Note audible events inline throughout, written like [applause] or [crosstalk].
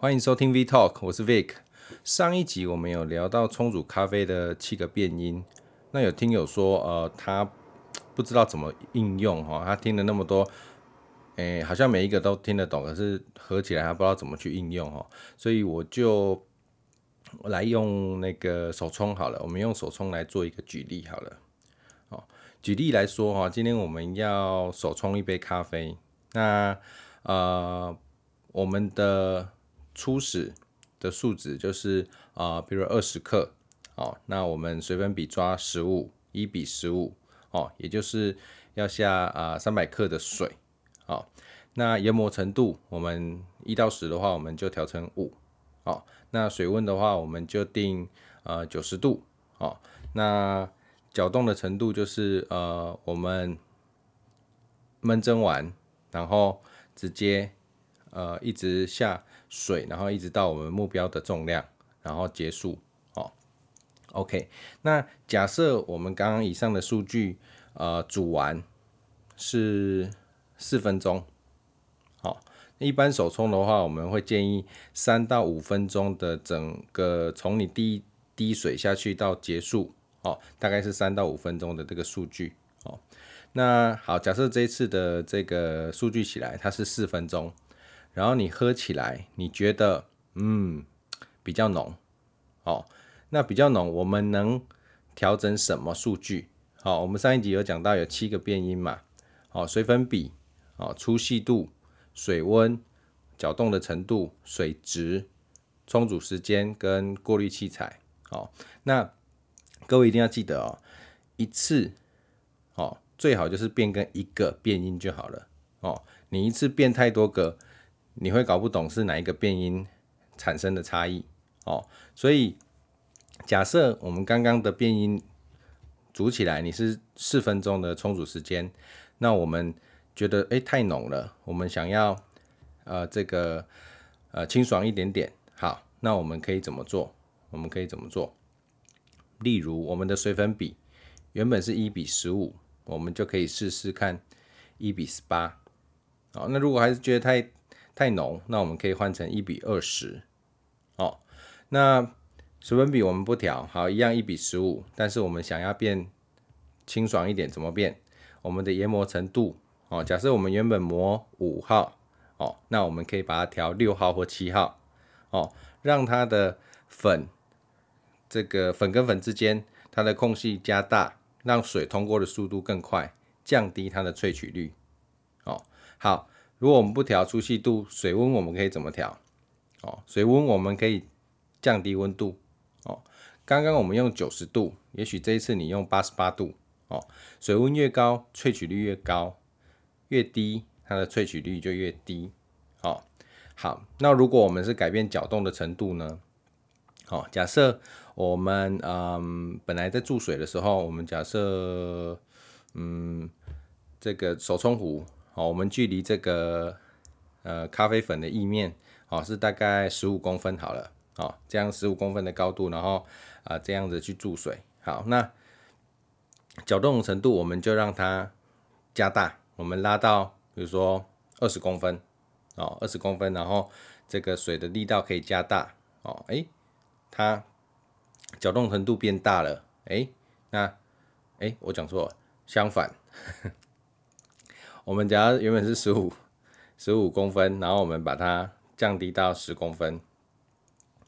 欢迎收听 V Talk，我是 Vic。上一集我们有聊到冲煮咖啡的七个变音，那有听友说，呃，他不知道怎么应用哈，他听了那么多，诶、好像每一个都听得懂，可是合起来他不知道怎么去应用哈，所以我就来用那个手冲好了，我们用手冲来做一个举例好了。哦，举例来说哈，今天我们要手冲一杯咖啡，那呃，我们的初始的数值就是啊、比如二十克，哦，那我们水粉比抓十五，一比十五，哦，也就是要下啊三百克的水，哦，那研磨程度我们一到十的话，我们就调成五，哦，那水温的话，我们就定呃九十度，哦，那搅动的程度就是呃我们焖蒸完，然后直接呃一直下。水，然后一直到我们目标的重量，然后结束。哦，OK。那假设我们刚刚以上的数据，呃，煮完是四分钟。好，一般手冲的话，我们会建议三到五分钟的整个从你第一滴水下去到结束，哦，大概是三到五分钟的这个数据。哦，那好，假设这一次的这个数据起来，它是四分钟。然后你喝起来，你觉得嗯比较浓，哦，那比较浓，我们能调整什么数据？好、哦，我们上一集有讲到有七个变因嘛，哦，水粉比，哦，粗细度，水温，搅动的程度，水质，充足时间跟过滤器材，哦，那各位一定要记得哦，一次，哦，最好就是变更一个变因就好了，哦，你一次变太多个。你会搞不懂是哪一个变音产生的差异哦，所以假设我们刚刚的变音煮起来，你是四分钟的充足时间，那我们觉得诶太浓了，我们想要呃这个呃清爽一点点，好，那我们可以怎么做？我们可以怎么做？例如我们的水粉比原本是一比十五，我们就可以试试看一比十八，好，那如果还是觉得太太浓，那我们可以换成一比二十，哦，那水粉比我们不调，好，一样一比十五，但是我们想要变清爽一点，怎么变？我们的研磨程度，哦，假设我们原本磨五号，哦，那我们可以把它调六号或七号，哦，让它的粉，这个粉跟粉之间它的空隙加大，让水通过的速度更快，降低它的萃取率，哦，好。如果我们不调粗细度，水温我们可以怎么调？哦，水温我们可以降低温度。哦，刚刚我们用九十度，也许这一次你用八十八度。哦，水温越高，萃取率越高；越低，它的萃取率就越低。哦，好，那如果我们是改变搅动的程度呢？哦，假设我们嗯本来在注水的时候，我们假设嗯这个手冲壶。好，我们距离这个呃咖啡粉的意面，哦，是大概十五公分好了，哦，这样十五公分的高度，然后啊、这样子去注水。好，那搅动程度我们就让它加大，我们拉到比如说二十公分，哦，二十公分，然后这个水的力道可以加大，哦，哎，它搅动程度变大了，哎，那哎我讲错了，相反。我们只要原本是十五 [laughs] 十五公分，然后我们把它降低到十公分，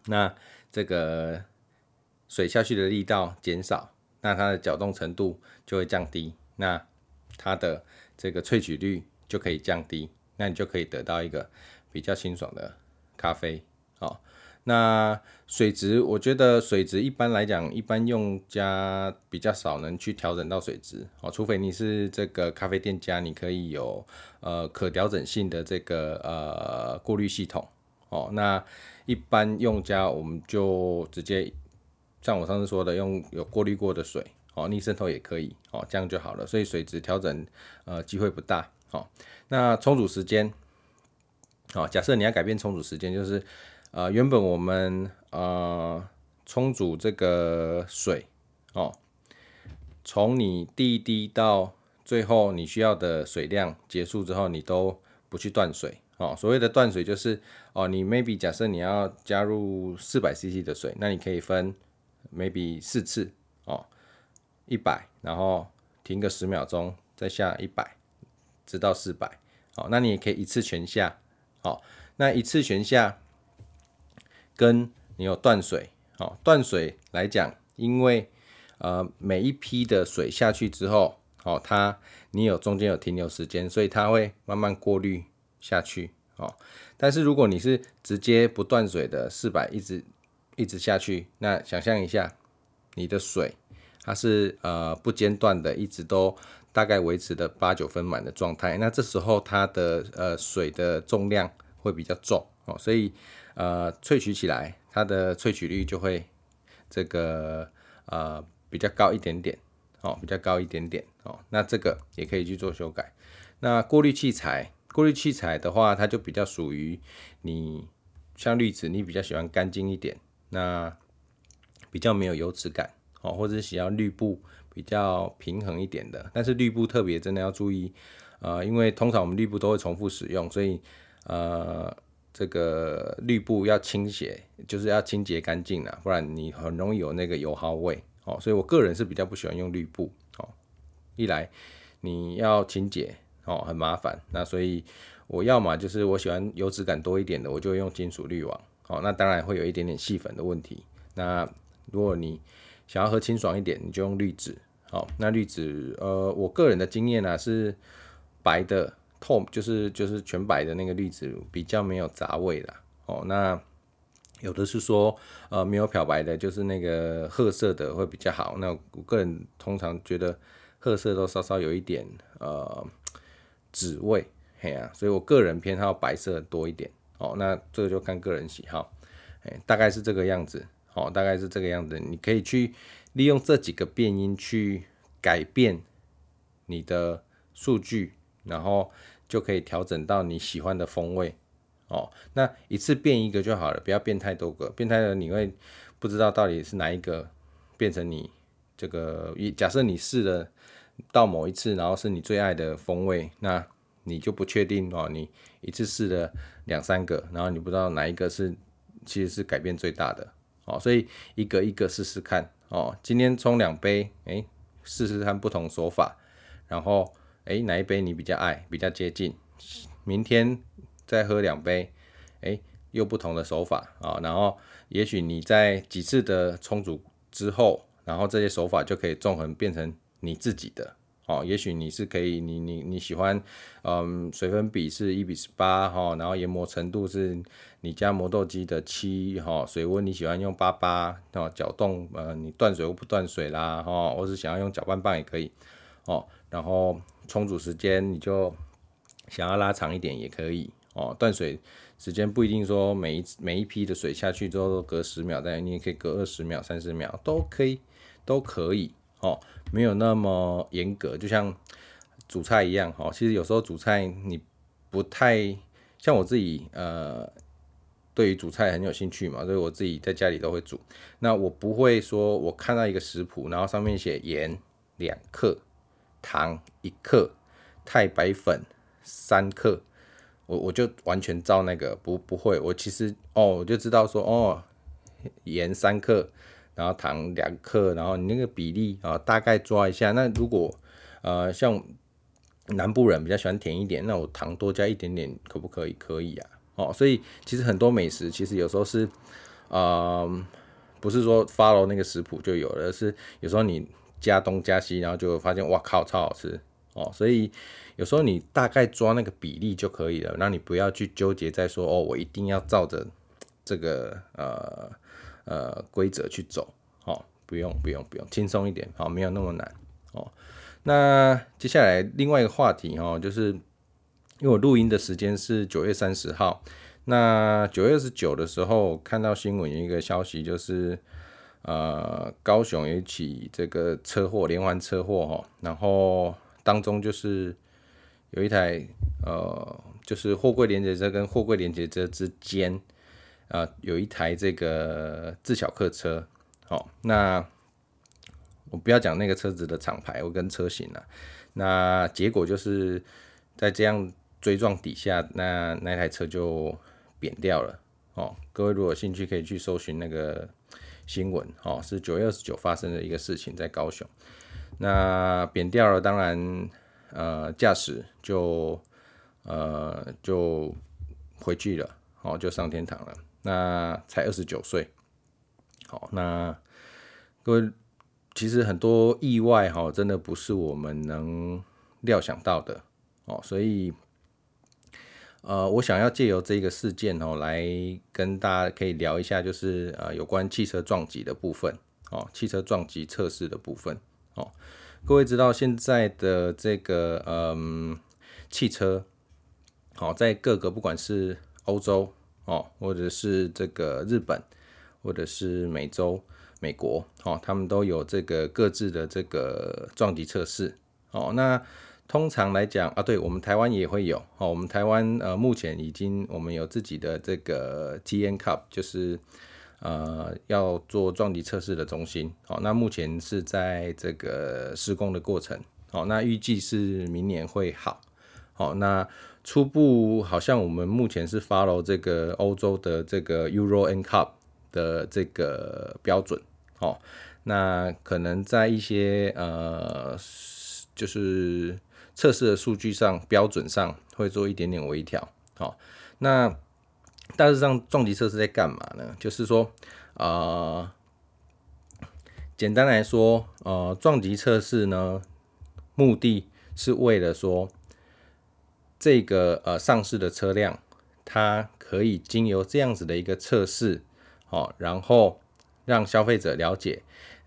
那这个水下去的力道减少，那它的搅动程度就会降低，那它的这个萃取率就可以降低，那你就可以得到一个比较清爽的咖啡，哦。那水质，我觉得水质一般来讲，一般用家比较少能去调整到水质哦，除非你是这个咖啡店家，你可以有呃可调整性的这个呃过滤系统哦。那一般用家，我们就直接像我上次说的，用有过滤过的水哦，逆渗透也可以哦，这样就好了。所以水质调整呃机会不大哦。那充足时间，哦，假设你要改变充足时间，就是。呃，原本我们呃冲煮这个水哦，从你第一滴到最后你需要的水量结束之后，你都不去断水哦，所谓的断水就是哦，你 maybe 假设你要加入四百 CC 的水，那你可以分 maybe 四次哦，一百，然后停个十秒钟，再下一百，直到四百。哦，那你也可以一次全下。哦，那一次全下跟你有断水。哦，断水来讲，因为呃每一批的水下去之后，哦，它你有中间有停留时间，所以它会慢慢过滤下去。哦，但是如果你是直接不断水的四百一直一直下去，那想象一下，你的水它是呃不间断的，一直都大概维持的八九分满的状态，那这时候它的呃水的重量会比较重哦，所以呃萃取起来它的萃取率就会这个呃比较高一点点哦，比较高一点点哦，那这个也可以去做修改。那过滤器材。过滤器材的话，它就比较属于你像滤纸，你比较喜欢干净一点，那比较没有油脂感哦，或者是喜欢滤布比较平衡一点的。但是滤布特别真的要注意，呃，因为通常我们滤布都会重复使用，所以呃，这个滤布要清洗，就是要清洁干净了，不然你很容易有那个油耗味哦。所以我个人是比较不喜欢用滤布哦，一来你要清洁。哦，很麻烦，那所以我要嘛就是我喜欢油脂感多一点的，我就用金属滤网。哦，那当然会有一点点细粉的问题。那如果你想要喝清爽一点，你就用滤纸。好，那滤纸，呃，我个人的经验呢是白的透，就是就是全白的那个滤纸比较没有杂味啦。哦，那有的是说，呃，没有漂白的，就是那个褐色的会比较好。那我个人通常觉得褐色都稍稍有一点，呃。纸味，嘿啊，所以我个人偏好白色多一点，哦，那这个就看个人喜好，哎，大概是这个样子，哦，大概是这个样子，你可以去利用这几个变音去改变你的数据，然后就可以调整到你喜欢的风味，哦，那一次变一个就好了，不要变太多个，变太多你会不知道到底是哪一个变成你这个，假设你试了。到某一次，然后是你最爱的风味，那你就不确定哦。你一次试了两三个，然后你不知道哪一个是其实是改变最大的哦。所以一个一个试试看哦。今天冲两杯，哎，试试看不同手法，然后哎哪一杯你比较爱，比较接近。明天再喝两杯，哎又不同的手法啊。然后也许你在几次的冲煮之后，然后这些手法就可以纵横变成。你自己的哦，也许你是可以，你你你喜欢，嗯，水分比是一比十八哈，然后研磨程度是你家磨豆机的七哈，水温你喜欢用八八哦，搅动呃你断水或不断水啦哈，或是想要用搅拌棒也可以哦，然后冲煮时间你就想要拉长一点也可以哦，断水时间不一定说每一每一批的水下去之后都隔十秒，但你也可以隔二十秒、三十秒都可以，都可以哦。没有那么严格，就像煮菜一样哦。其实有时候煮菜你不太像我自己，呃，对于煮菜很有兴趣嘛，所以我自己在家里都会煮。那我不会说我看到一个食谱，然后上面写盐两克、糖一克、太白粉三克，我我就完全照那个，不不会。我其实哦，我就知道说哦，盐三克。然后糖两克，然后你那个比例啊，大概抓一下。那如果呃像南部人比较喜欢甜一点，那我糖多加一点点可不可以？可以啊。哦，所以其实很多美食其实有时候是呃不是说 follow 那个食谱就有了，是有时候你加东加西，然后就发现哇靠超好吃哦。所以有时候你大概抓那个比例就可以了，那你不要去纠结在说哦，我一定要照着这个呃。呃，规则去走，哦，不用不用不用，轻松一点，好，没有那么难，哦。那接下来另外一个话题，哈，就是因为我录音的时间是九月三十号，那九月二十九的时候看到新闻有一个消息，就是呃，高雄有一起这个车祸，连环车祸，哈，然后当中就是有一台呃，就是货柜连接车跟货柜连接车之间。啊，有一台这个自小客车，好，那我不要讲那个车子的厂牌，我跟车型了。那结果就是在这样追撞底下，那那台车就扁掉了哦。各位如果有兴趣，可以去搜寻那个新闻哦，是九月二十九发生的一个事情，在高雄。那扁掉了，当然呃驾驶就呃就回去了，哦就上天堂了。那才二十九岁，好，那各位其实很多意外哈，真的不是我们能料想到的哦，所以。呃，我想要借由这个事件哦，来跟大家可以聊一下，就是呃有关汽车撞击的部分哦，汽车撞击测试的部分哦。各位知道现在的这个嗯汽车，好，在各个不管是欧洲哦，或者是这个日本，或者是美洲、美国哦，他们都有这个各自的这个撞击测试哦。那通常来讲啊，对我们台湾也会有哦。我们台湾呃，目前已经我们有自己的这个 T N Cup，就是呃要做撞击测试的中心。好，那目前是在这个施工的过程。好，那预计是明年会好。好，那初步好像我们目前是 follow 这个欧洲的这个 Euro N Cup 的这个标准。哦，那可能在一些呃，就是。测试的数据上标准上会做一点点微调，好，那大致上撞击测试在干嘛呢？就是说，呃，简单来说，呃，撞击测试呢，目的是为了说，这个呃上市的车辆，它可以经由这样子的一个测试，好，然后让消费者了解。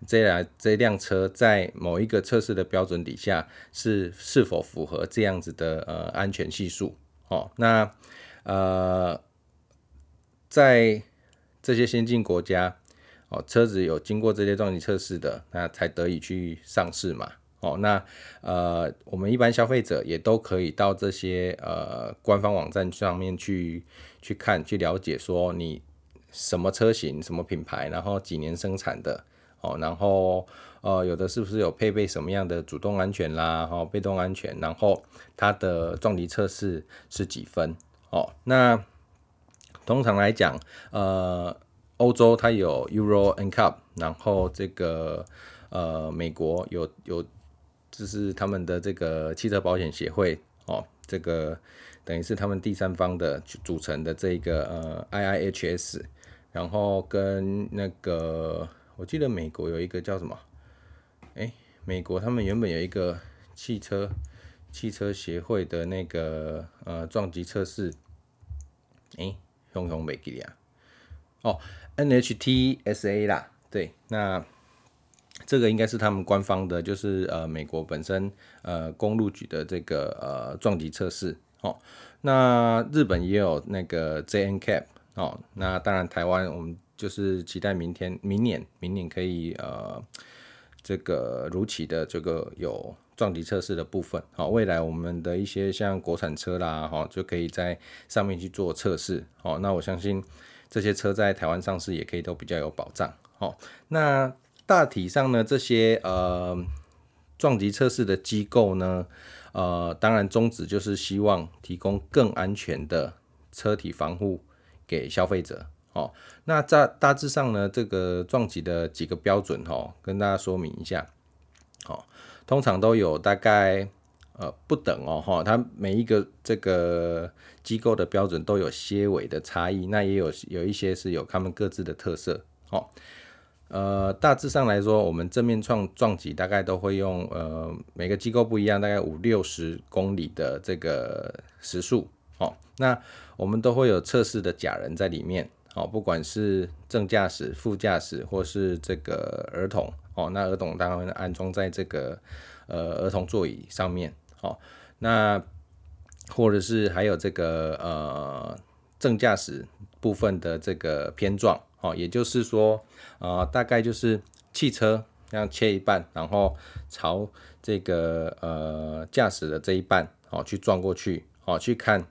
这辆这辆车在某一个测试的标准底下是是否符合这样子的呃安全系数哦？那呃在这些先进国家哦，车子有经过这些撞击测试的，那才得以去上市嘛哦？那呃我们一般消费者也都可以到这些呃官方网站上面去去看去了解说你什么车型什么品牌，然后几年生产的。哦，然后呃，有的是不是有配备什么样的主动安全啦，哈，被动安全，然后它的撞击测试是几分？哦，那通常来讲，呃，欧洲它有 Euro NCAP，然后这个呃，美国有有，就是他们的这个汽车保险协会，哦，这个等于是他们第三方的组成的这个呃 IIHS，然后跟那个。我记得美国有一个叫什么？哎、美国他们原本有一个汽车汽车协会的那个呃撞击测试，哎，熊熊没记啊。哦，NHTSA 啦，对，那这个应该是他们官方的，就是呃美国本身呃公路局的这个呃撞击测试。哦，那日本也有那个 JNCAP。哦，那当然台湾我们。就是期待明天、明年、明年可以呃，这个如期的这个有撞击测试的部分。好，未来我们的一些像国产车啦，哈，就可以在上面去做测试。好，那我相信这些车在台湾上市也可以都比较有保障。好，那大体上呢，这些呃撞击测试的机构呢，呃，当然宗旨就是希望提供更安全的车体防护给消费者。哦，那在大致上呢，这个撞击的几个标准哦，跟大家说明一下。哦，通常都有大概呃不等哦，哈，它每一个这个机构的标准都有些微的差异，那也有有一些是有他们各自的特色。哦，呃，大致上来说，我们正面撞撞击大概都会用呃每个机构不一样，大概五六十公里的这个时速。那我们都会有测试的假人在里面。哦，不管是正驾驶、副驾驶，或是这个儿童，哦，那儿童当然安装在这个呃儿童座椅上面，哦，那或者是还有这个呃正驾驶部分的这个偏撞，哦，也就是说，啊、大概就是汽车这样切一半，然后朝这个呃驾驶的这一半，哦，去撞过去，哦，去看。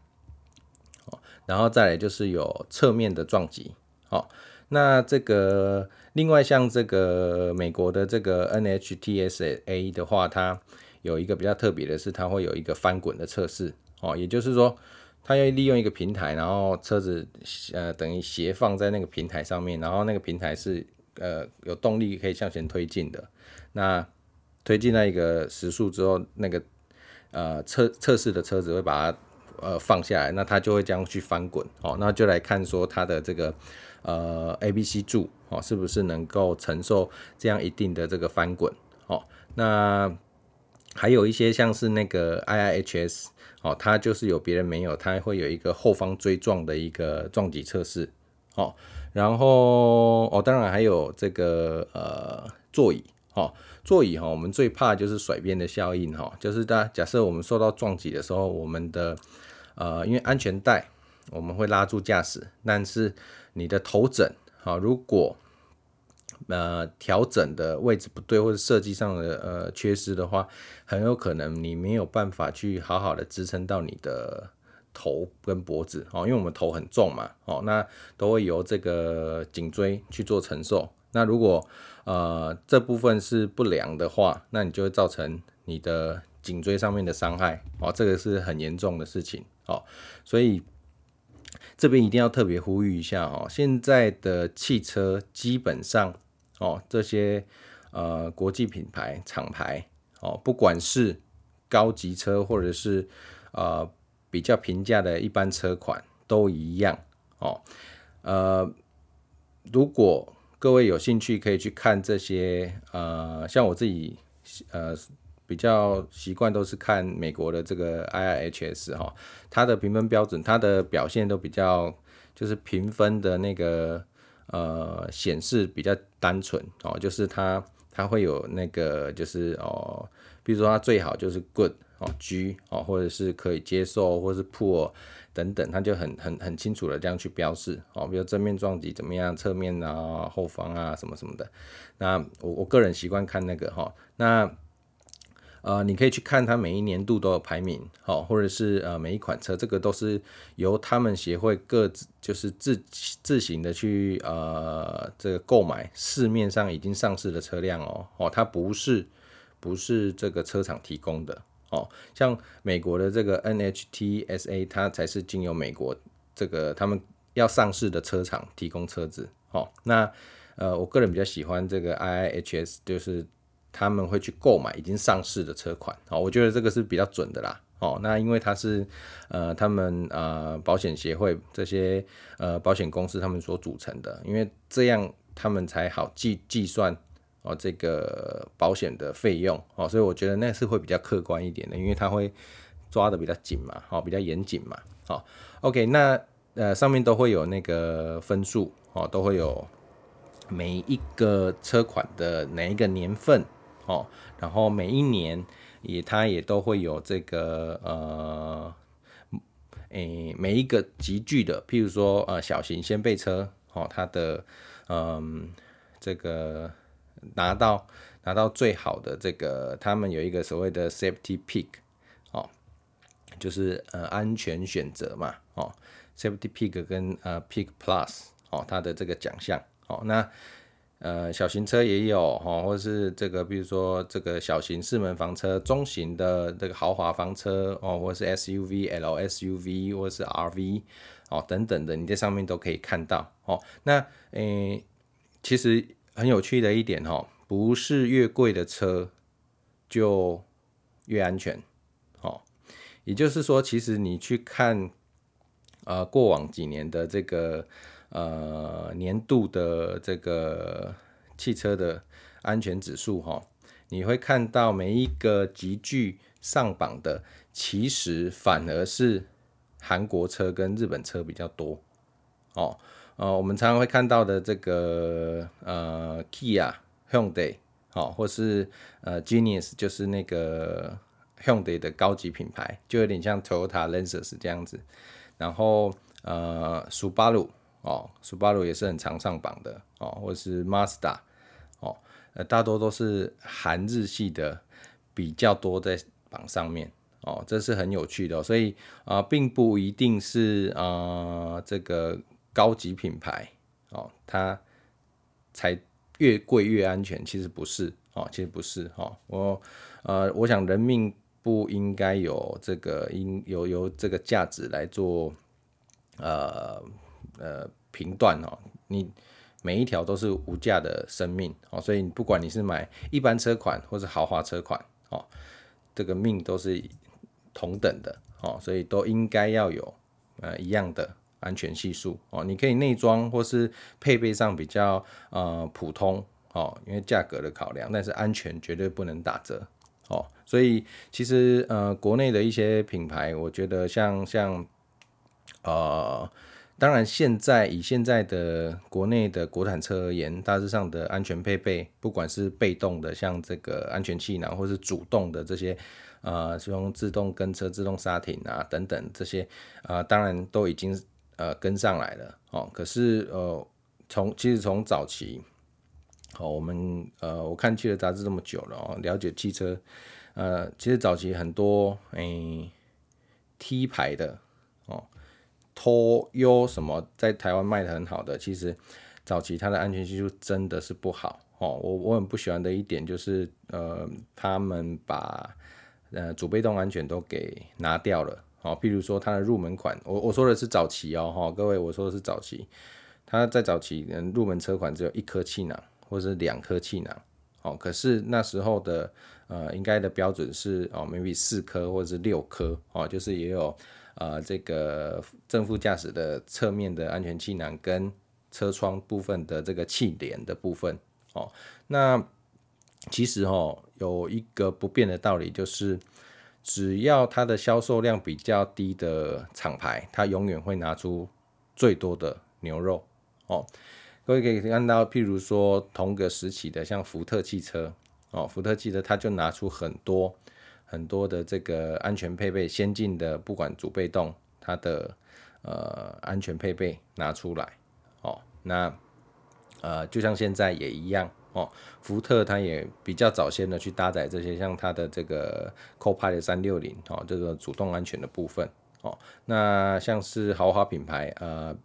然后再来就是有侧面的撞击，好，那这个另外像这个美国的这个 NHTSA 的话，它有一个比较特别的是，它会有一个翻滚的测试，哦，也就是说，它要利用一个平台，然后车子呃等于斜放在那个平台上面，然后那个平台是呃有动力可以向前推进的。那推进那一个时速之后，那个呃测测试的车子会把它呃放下来，那它就会这样去翻滚。哦，那就来看说它的这个呃 ABC 柱哦是不是能够承受这样一定的这个翻滚。哦，那。还有一些像是那个 IIHS 哦，它就是有别人没有，它会有一个后方追撞的一个撞击测试哦。然后哦，当然还有这个呃座椅哦，座椅哈、哦，我们最怕就是甩边的效应哈、哦，就是大假设我们受到撞击的时候，我们的呃因为安全带我们会拉住驾驶，但是你的头枕啊、哦，如果呃，调整的位置不对，或者设计上的呃缺失的话，很有可能你没有办法去好好的支撑到你的头跟脖子哦，因为我们头很重嘛，哦，那都会由这个颈椎去做承受。那如果呃这部分是不良的话，那你就会造成你的颈椎上面的伤害哦，这个是很严重的事情哦，所以。这边一定要特别呼吁一下哦，现在的汽车基本上哦，这些呃国际品牌厂牌哦，不管是高级车或者是呃比较平价的一般车款都一样哦。呃，如果各位有兴趣，可以去看这些呃，像我自己呃。比较习惯都是看美国的这个 IIHS 哈，它的评分标准，它的表现都比较就是评分的那个呃显示比较单纯哦，就是它它会有那个就是哦，比如说它最好就是 Good 哦 G 哦，或者是可以接受，或是 Poor 等等，它就很很很清楚的这样去标示哦，比如正面撞击怎么样，侧面啊后方啊什么什么的。那我我个人习惯看那个哈，那。呃，你可以去看它每一年度都有排名，好，或者是呃每一款车，这个都是由他们协会各自就是自自行的去呃这个购买市面上已经上市的车辆哦，哦，它不是不是这个车厂提供的哦，像美国的这个 NHTSA，它才是经由美国这个他们要上市的车厂提供车子，哦，那呃我个人比较喜欢这个 IIHS，就是。他们会去购买已经上市的车款，哦，我觉得这个是比较准的啦，哦，那因为它是呃他们呃保险协会这些呃保险公司他们所组成的，因为这样他们才好计计算哦这个保险的费用哦，所以我觉得那是会比较客观一点的，因为它会抓的比较紧嘛，哦，比较严谨嘛，哦，OK，那呃上面都会有那个分数哦，都会有每一个车款的哪一个年份。哦，然后每一年也它也都会有这个呃，诶每一个级距的，譬如说呃小型掀背车，哦它的嗯、这个拿到拿到最好的这个，他们有一个所谓的 Safety Pick，哦，就是呃安全选择嘛，哦 Safety Pick 跟呃 Pick Plus，哦它的这个奖项，哦那。呃，小型车也有哈，或者是这个，比如说这个小型四门房车、中型的这个豪华房车哦，或者是 SUV、LSUV 或是 RV 哦等等的，你在上面都可以看到哦。那诶、其实很有趣的一点哈，不是越贵的车就越安全哦。也就是说，其实你去看呃过往几年的这个。呃，年度的这个汽车的安全指数哈，你会看到每一个级距上榜的，其实反而是韩国车跟日本车比较多哦。呃，我们常常会看到的这个呃，Kia、Hyundai 哦，或是呃，Genius，就是那个 Hyundai 的高级品牌，就有点像 Toyota、Lexus 这样子。然后呃，Subaru。哦，Subaru 也是很常上榜的哦，或是 Mazda 哦，呃，大多都是韩日系的比较多在榜上面哦，这是很有趣的，所以啊，呃，并不一定是啊，呃，这个高级品牌哦，它才越贵越安全，其实不是哦，其实不是哦，我呃，我想人命不应该有这个应有有这个价值来做呃呃评断哦。你每一条都是无价的生命哦，所以不管你是买一般车款或是豪华车款哦，这个命都是同等的哦，所以都应该要有呃一样的安全系数哦。你可以内装或是配备上比较呃普通哦，因为价格的考量，但是安全绝对不能打折。哦，所以其实呃，国内的一些品牌，我觉得像像呃，当然现在以现在的国内的国产车而言，大致上的安全配备，不管是被动的，像这个安全气囊，或是主动的这些呃，是用自动跟车、自动刹停啊等等这些啊、当然都已经呃跟上来了。哦，可是呃，从其实从早期。好，我们呃，我看汽车杂志这么久了哦，了解汽车，呃，其实早期很多诶、T 牌的哦，托优什么在台湾卖的很好的，其实早期它的安全系数真的是不好哦。我我很不喜欢的一点就是呃，他们把呃主被动安全都给拿掉了哦。譬如说它的入门款，我我说的是早期哦，哈，各位我说的是早期，它在早期嗯入门车款只有一颗气囊。或是两颗气囊，哦，可是那时候的呃，应该的标准是哦，maybe 四颗或者是六颗，哦，就是也有呃这个正副驾驶的侧面的安全气囊跟车窗部分的这个气帘的部分，哦，那其实哦有一个不变的道理就是，只要它的销售量比较低的厂牌，它永远会拿出最多的牛肉，哦。各位可以看到，譬如说同个时期的，像福特汽车哦，福特汽车它就拿出很多很多的这个安全配备，先进的，不管主被动，它的呃安全配备拿出来哦。那呃，就像现在也一样哦，福特它也比较早先的去搭载这些，像它的这个 Co-Pilot 三六零哦，这个主动安全的部分哦。那像是豪华品牌呃。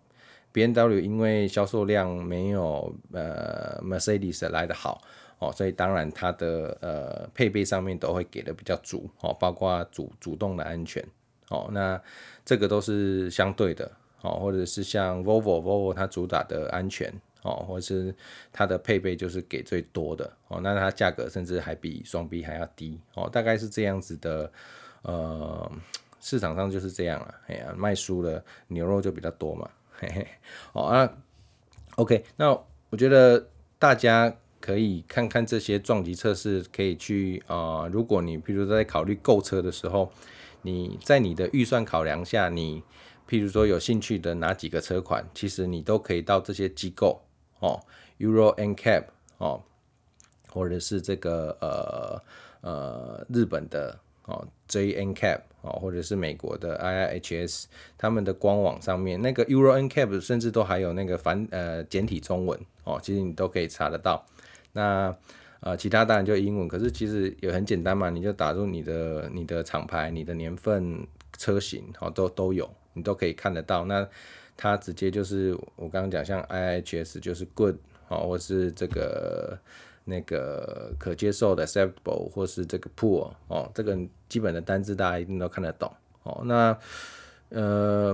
BMW 因为销售量没有呃 Mercedes 来的好哦，所以当然它的呃配备上面都会给的比较足哦，包括主主动的安全哦，那这个都是相对的哦，或者是像 Volvo，Volvo 它主打的安全哦，或是它的配备就是给最多的哦，那它价格甚至还比双 B 还要低哦，大概是这样子的呃市场上就是这样了，哎呀卖输了牛肉就比较多嘛。嘿嘿，好啊，OK，那我觉得大家可以看看这些撞击测试，可以去啊、如果你譬如在考虑购车的时候，你在你的预算考量下，你譬如说有兴趣的哪几个车款，其实你都可以到这些机构哦，Euro NCAP 哦，或者是这个呃呃日本的哦 J NCAP。哦，或者是美国的 IIHS，他们的官网上面那个 Euro NCAP 甚至都还有那个繁呃简体中文哦，其实你都可以查得到。那呃其他当然就英文，可是其实也很简单嘛，你就打入你的你的厂牌、你的年份、车型哦，都都有，你都可以看得到。那它直接就是我刚刚讲，像 IHS 就是 Good 哦，或是这个。那个可接受的 acceptable 或是这个 poor 哦，这个基本的单字大家一定都看得懂哦。那呃，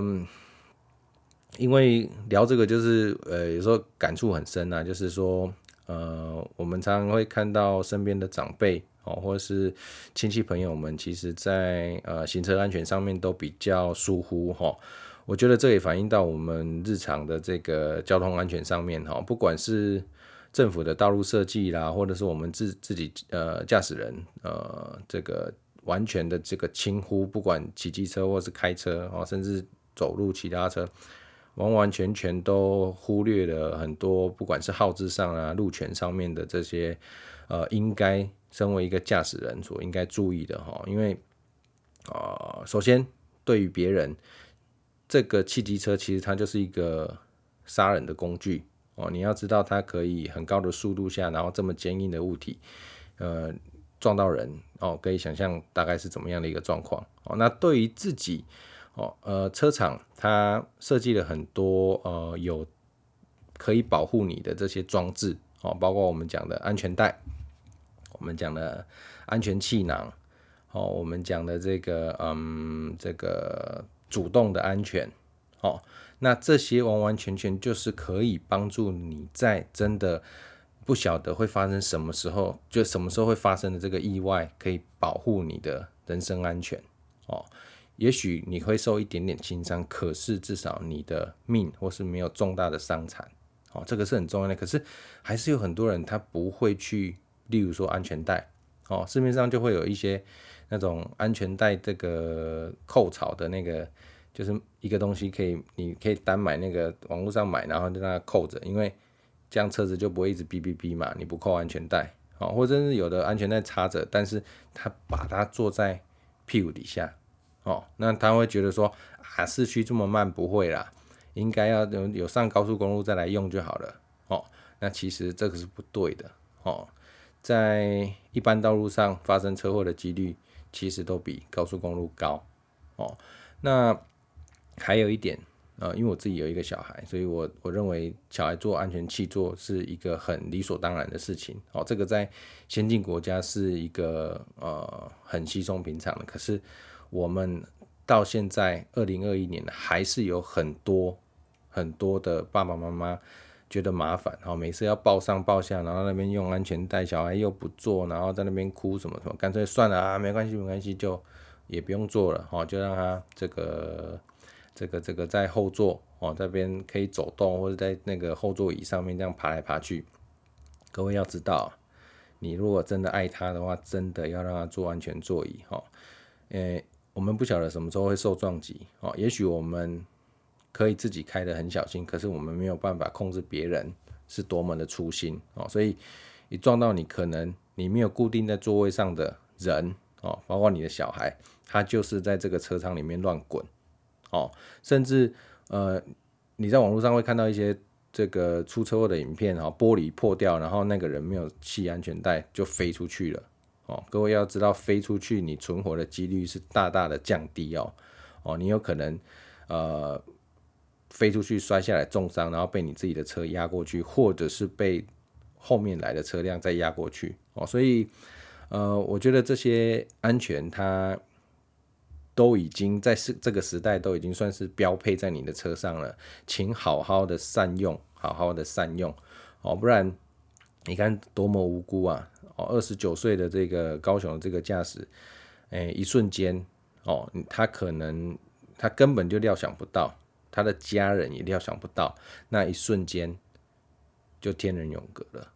因为聊这个就是呃，有时候感触很深啊，就是说呃，我们常常会看到身边的长辈哦，或是亲戚朋友们，其实在呃行车安全上面都比较疏忽哈、哦。我觉得这也反映到我们日常的这个交通安全上面哈、不管是政府的道路设计啦，或者是我们自自己呃驾驶人呃这个完全的这个轻忽，不管骑机车或是开车哦，甚至走路骑他车，完完全全都忽略了很多，不管是号志上啊、路权上面的这些呃，应该身为一个驾驶人所应该注意的哈，因为啊、首先对于别人，这个汽机车其实它就是一个杀人的工具。哦，你要知道它可以很高的速度下，然后这么坚硬的物体，呃，撞到人哦，可以想象大概是怎么样的一个状况哦。那对于自己哦，呃，车厂它设计了很多呃有可以保护你的这些装置哦，包括我们讲的安全带，我们讲的安全气囊哦，我们讲的这个，嗯，这个主动的安全，哦，那这些完完全全就是可以帮助你在真的不晓得会发生什么时候，就什么时候会发生的这个意外，可以保护你的人身安全，哦。也许你会受一点点轻伤，可是至少你的命或是没有重大的伤残，哦，这个是很重要的。可是还是有很多人他不会去，例如说安全带，哦，市面上就会有一些那种安全带这个扣槽的那个，就是一个东西可以，你可以单买那个网络上买，然后就让它扣着，因为这样车子就不会一直哔哔哔嘛。你不扣安全带，哦，或者是有的安全带插着，但是他把它坐在屁股底下。哦，那他会觉得说啊，市区这么慢，不会啦，应该要有有上高速公路再来用就好了。哦，那其实这个是不对的。哦，在一般道路上发生车祸的几率，其实都比高速公路高。哦，那还有一点啊，因为我自己有一个小孩，所以我我认为小孩坐安全气座是一个很理所当然的事情。哦，这个在先进国家是一个呃很稀松平常的，可是。我们到现在二零二一年还是有很多很多的爸爸妈妈觉得麻烦，然后每次要抱上抱下，然后那边用安全带，小孩又不坐，然后在那边哭什么什么，干脆算了啊，没关系没关系，就也不用做了，就让他这个这个这个在后座哦这边可以走动，或者在那个后座椅上面这样爬来爬去。各位要知道，你如果真的爱他的话，真的要让他坐安全座椅哈，诶。我们不晓得什么时候会受撞击哦，也许我们可以自己开得很小心，可是我们没有办法控制别人是多么的粗心哦，所以一撞到你，可能你没有固定在座位上的人哦，包括你的小孩，他就是在这个车舱里面乱滚哦，甚至呃你在网络上会看到一些这个出车祸的影片，然后玻璃破掉，然后那个人没有系安全带就飞出去了。哦，各位要知道，飞出去你存活的几率是大大的降低哦。哦，你有可能呃飞出去摔下来重伤，然后被你自己的车压过去，或者是被后面来的车辆再压过去。哦，所以呃，我觉得这些安全它都已经在是这个时代都已经算是标配在你的车上了，请好好的善用，好好的善用哦，不然你看多么无辜啊！哦，二十九岁的这个高雄的这个驾驶，哎，一瞬间，哦，他可能他根本就料想不到，他的家人也料想不到，那一瞬间就天人永隔了。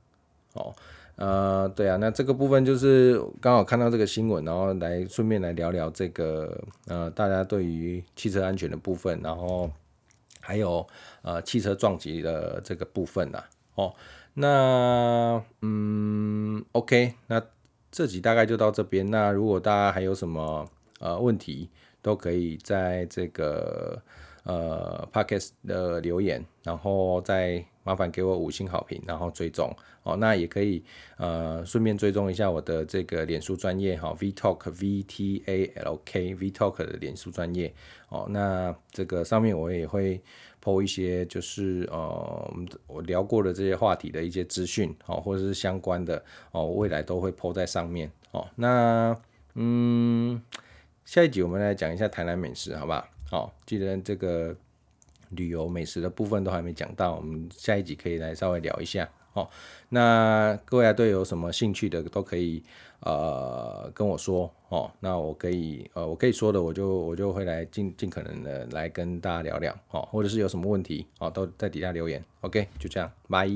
哦，呃，对啊，那这个部分就是刚好看到这个新闻，然后来顺便来聊聊这个，呃，大家对于汽车安全的部分，然后还有呃汽车撞击的这个部分呐，哦。那嗯，OK，那这集大概就到这边。那如果大家还有什么呃问题，都可以在这个呃 Podcast 的留言，然后再麻烦给我五星好评，然后追踪哦。那也可以呃顺便追踪一下我的这个脸书专业哈，Vtalk V T A L K Vtalk 的脸书专业哦。那这个上面我也会。po 一些就是呃，我聊过的这些话题的一些资讯哦，或者是相关的哦，未来都会 po 在上面哦。那嗯，下一集我们来讲一下台南美食，好不好？好，既然这个旅游美食的部分都还没讲到，我们下一集可以来稍微聊一下。哦，那各位啊，对有什么兴趣的都可以呃跟我说哦，那我可以呃我可以说的，我就我就会来尽尽可能的来跟大家聊聊哦，或者是有什么问题哦，都在底下留言。OK，就这样，拜。